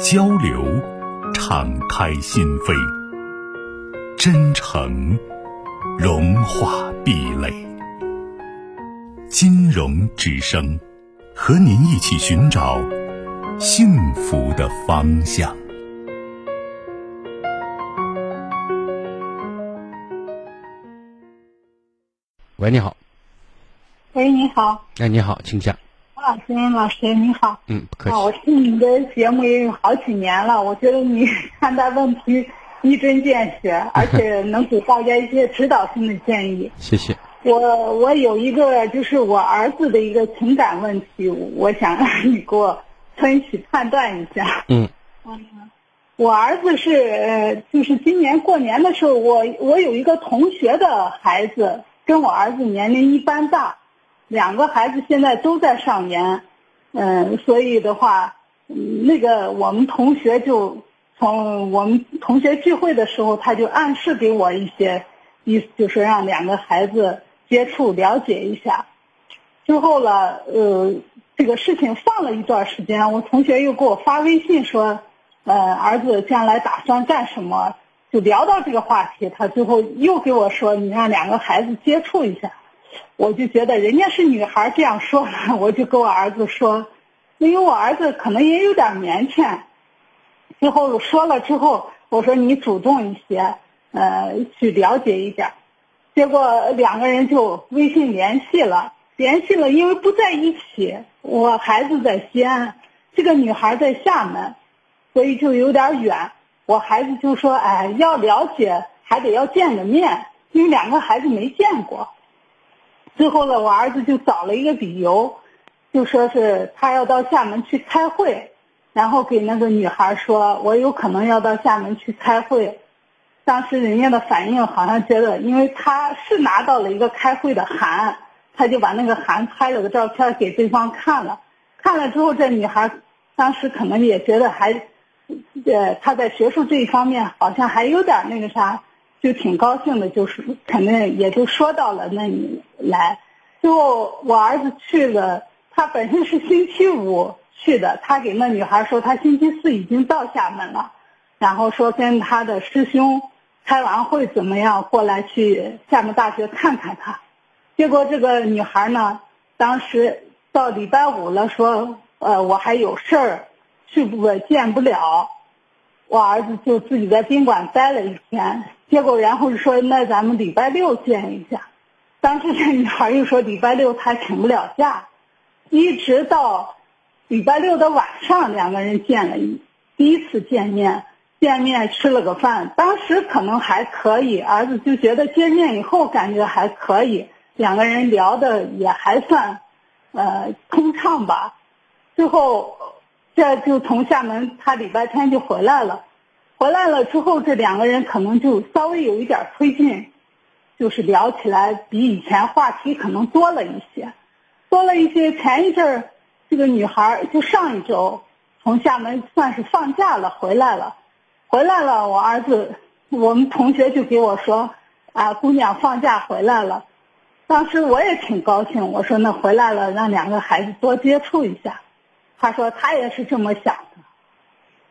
交流，敞开心扉；真诚，融化壁垒。金融之声，和您一起寻找幸福的方向。喂，你好。喂，你好。哎，你好，请讲。啊，金英老师你好。嗯，不客气。啊，我听你的节目也有好几年了，我觉得你看待问题一针见血，而且能给大家一些指导性的建议。谢谢。我我有一个就是我儿子的一个情感问题，我想让你给我分析判断一下。嗯。嗯，我儿子是呃，就是今年过年的时候，我我有一个同学的孩子，跟我儿子年龄一般大。两个孩子现在都在上研，嗯，所以的话，那个我们同学就从我们同学聚会的时候，他就暗示给我一些意思，就是让两个孩子接触了解一下。之后了，呃，这个事情放了一段时间，我同学又给我发微信说，呃，儿子将来打算干什么？就聊到这个话题，他最后又给我说，你让两个孩子接触一下。我就觉得人家是女孩这样说，我就跟我儿子说，因为我儿子可能也有点腼腆。最后说了之后，我说你主动一些，呃，去了解一点。结果两个人就微信联系了，联系了，因为不在一起，我孩子在西安，这个女孩在厦门，所以就有点远。我孩子就说，哎，要了解还得要见个面，因为两个孩子没见过。最后呢，我儿子就找了一个理由，就说是他要到厦门去开会，然后给那个女孩说，我有可能要到厦门去开会。当时人家的反应好像觉得，因为他是拿到了一个开会的函，他就把那个函拍了个照片给对方看了。看了之后，这女孩当时可能也觉得还，呃，他在学术这一方面好像还有点那个啥。就挺高兴的，就是肯定也就说到了那里来。最后我儿子去了，他本身是星期五去的，他给那女孩说他星期四已经到厦门了，然后说跟他的师兄开完会怎么样过来去厦门大学看看他。结果这个女孩呢，当时到礼拜五了，说呃我还有事儿，去不见不了。我儿子就自己在宾馆待了一天。结果，然后说那咱们礼拜六见一下。当时这女孩又说礼拜六她请不了假，一直到礼拜六的晚上，两个人见了一第一次见面，见面吃了个饭。当时可能还可以，儿子就觉得见面以后感觉还可以，两个人聊的也还算，呃，通畅吧。最后，这就从厦门，他礼拜天就回来了。回来了之后，这两个人可能就稍微有一点推进，就是聊起来比以前话题可能多了一些，多了一些。前一阵儿，这个女孩就上一周从厦门算是放假了回来了，回来了，我儿子我们同学就给我说，啊，姑娘放假回来了，当时我也挺高兴，我说那回来了，让两个孩子多接触一下，他说他也是这么想的。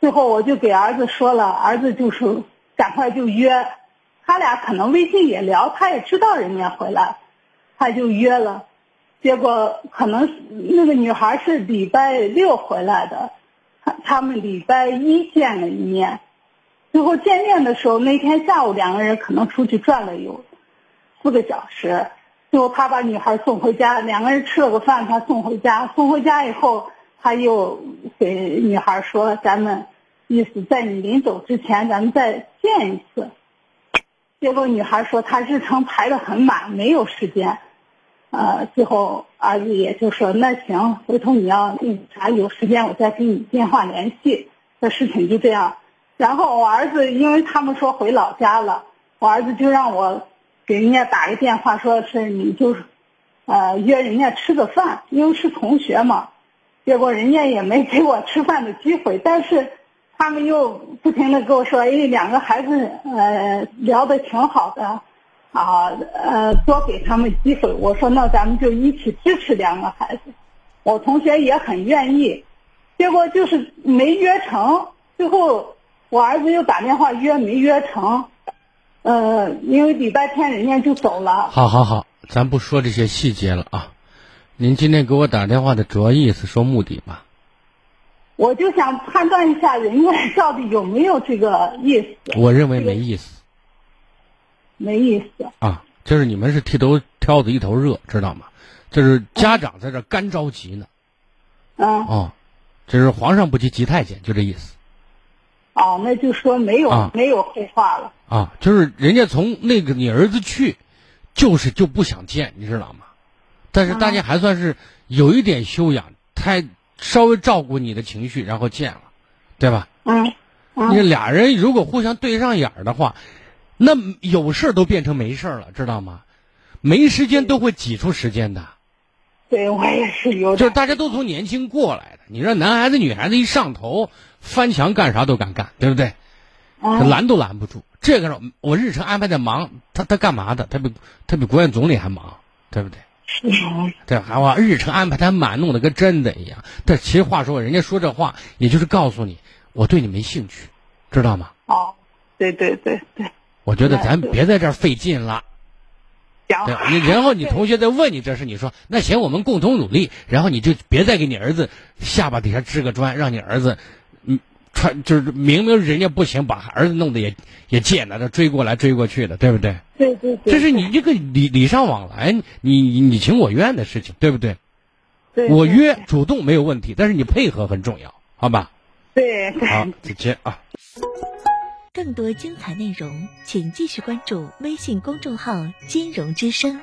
最后我就给儿子说了，儿子就说赶快就约，他俩可能微信也聊，他也知道人家回来，他就约了，结果可能那个女孩是礼拜六回来的，他他们礼拜一见了一面，最后见面的时候那天下午两个人可能出去转了有四个小时，最后他把女孩送回家，两个人吃了个饭，他送回家，送回家以后。他又给女孩说：“咱们意思在你临走之前，咱们再见一次。”结果女孩说：“她日程排的很满，没有时间。”呃，最后儿子也就说：“那行，回头你要那啥有时间，我再给你电话联系。”的事情就这样。然后我儿子因为他们说回老家了，我儿子就让我给人家打个电话，说是你就，呃约人家吃个饭，因为是同学嘛。结果人家也没给我吃饭的机会，但是他们又不停的跟我说，因为，两个孩子呃聊的挺好的，啊呃多给他们机会。我说那咱们就一起支持两个孩子，我同学也很愿意。结果就是没约成，最后我儿子又打电话约没约成，呃，因为礼拜天人家就走了。好好好，咱不说这些细节了啊。您今天给我打电话的主要意思，说目的吧？我就想判断一下人家到底有没有这个意思。我认为没意思。没意思。啊，就是你们是剃头挑子一头热，知道吗？就是家长在这干着急呢。嗯。哦，就是皇上不急急太监，就这意思。哦，那就说没有没有后话了。啊，就是人家从那个你儿子去，就是就不想见，你知道吗？但是大家还算是有一点修养，他稍微照顾你的情绪，然后见了，对吧？嗯，你俩人如果互相对上眼儿的话，那有事儿都变成没事儿了，知道吗？没时间都会挤出时间的。对我也是有。就是大家都从年轻过来的，你说男孩子女孩子一上头，翻墙干啥都敢干，对不对？拦都拦不住。这个我日程安排的忙，他他干嘛的？他比他比国务院总理还忙，对不对？对，还我日程安排他满，弄得跟真的一样。但其实话说，人家说这话，也就是告诉你，我对你没兴趣，知道吗？哦，对对对对。我觉得咱别在这儿费劲了。对，你然后你同学再问你这事，你说那行，我们共同努力。然后你就别再给你儿子下巴底下支个砖，让你儿子。穿就是明明人家不行，把儿子弄得也也贱了，这追过来追过去的，对不对？对对对。这是你这个礼礼尚往来，你你情我愿的事情，对不对？对。我约主动没有问题，但是你配合很重要，好吧？对。好，再见啊。更多精彩内容，请继续关注微信公众号“金融之声”。